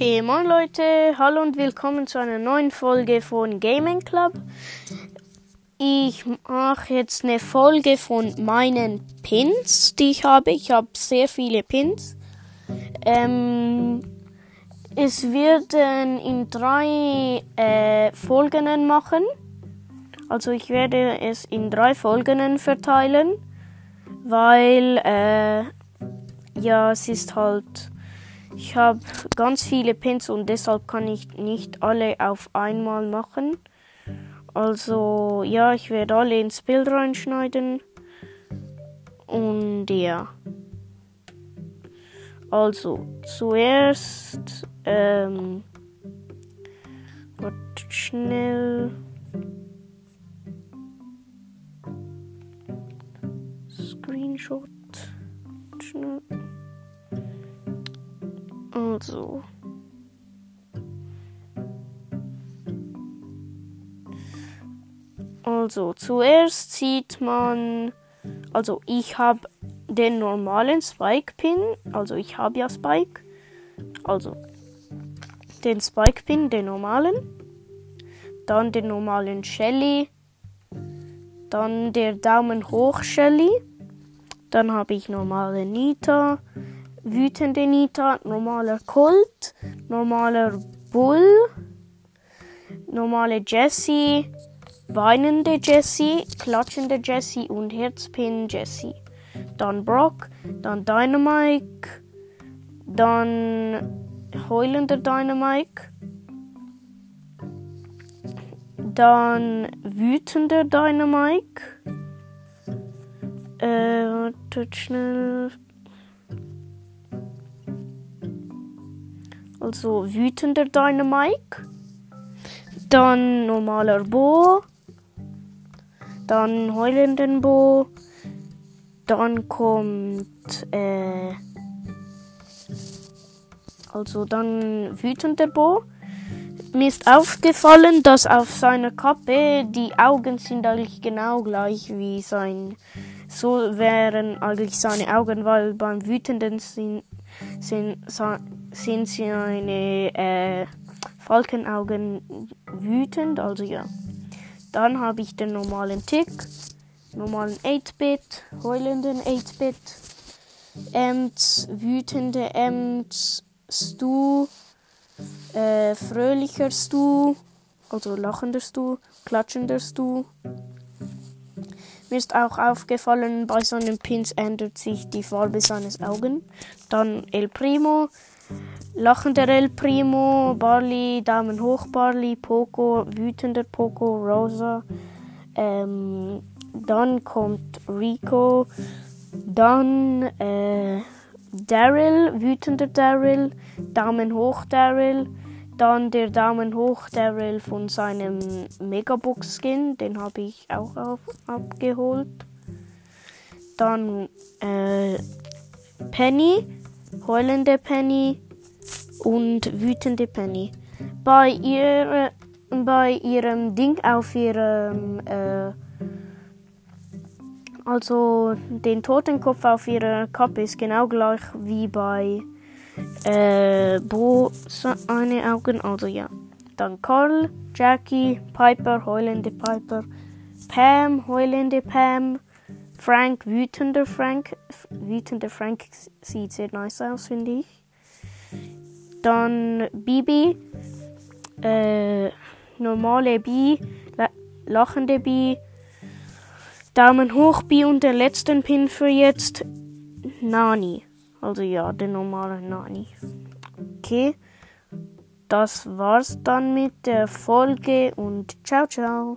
Okay, moin Leute, hallo und willkommen zu einer neuen Folge von Gaming Club. Ich mache jetzt eine Folge von meinen Pins, die ich habe. Ich habe sehr viele Pins. Ähm, es werden in drei äh, Folgen machen. Also ich werde es in drei Folgen verteilen, weil äh, ja, es ist halt ich habe ganz viele Pins und deshalb kann ich nicht alle auf einmal machen. Also ja, ich werde alle ins Bild reinschneiden. Und ja. Also zuerst ähm, warte schnell. Screenshot. Schnell. Also. Also, zuerst sieht man, also ich habe den normalen Spike Pin, also ich habe ja Spike, also den Spike Pin, den normalen, dann den normalen Shelly, dann der Daumen hoch Shelly, dann habe ich normale Nita, wütende Nita, normaler Colt, normaler Bull, normale Jessie, weinende Jessie, klatschende Jessie und Herzpin Jessie. Dann Brock, dann Dynamike, dann heulender Dynamike, dann wütender Dynamike. Äh, schnell. Also wütender Dynamike, dann normaler Bo, dann heulenden Bo, dann kommt äh, also dann wütender Bo. Mir ist aufgefallen, dass auf seiner Kappe die Augen sind eigentlich genau gleich wie sein. So wären eigentlich seine Augen, weil beim Wütenden sind, sind, sind seine äh, Falkenaugen wütend, also ja. Dann habe ich den normalen Tick, normalen 8-Bit, heulenden 8-Bit, Ems, wütende Ems, Stu, äh, fröhlicher Stu, also lachender Stu, klatschender Stu. Mir ist auch aufgefallen, bei seinen Pins ändert sich die Farbe seines Augen. Dann El Primo, lachender El Primo, Barley, Daumen hoch Barley, Poco, wütender Poco, Rosa. Ähm, dann kommt Rico, dann äh, Daryl, wütender Daryl, Daumen hoch Daryl, dann der Daumen hoch Daryl von seinem Megabox Skin, den habe ich auch auf, abgeholt. Dann äh, Penny, heulende Penny und wütende Penny. Bei, ihr, bei ihrem Ding auf ihrem, äh, also den Totenkopf auf ihrer Kappe ist genau gleich wie bei äh, Bo seine Augen, also ja. Dann Carl, Jackie, Piper, heulende Piper, Pam, heulende Pam, Frank, wütender Frank. Wütender Frank sieht sehr nice aus, finde ich. Dann Bibi, äh, normale Bi, lachende Bi, Daumen hoch Bi und der letzten Pin für jetzt, Nani. Also ja, der normale Nani. Okay, das war's dann mit der Folge und ciao, ciao.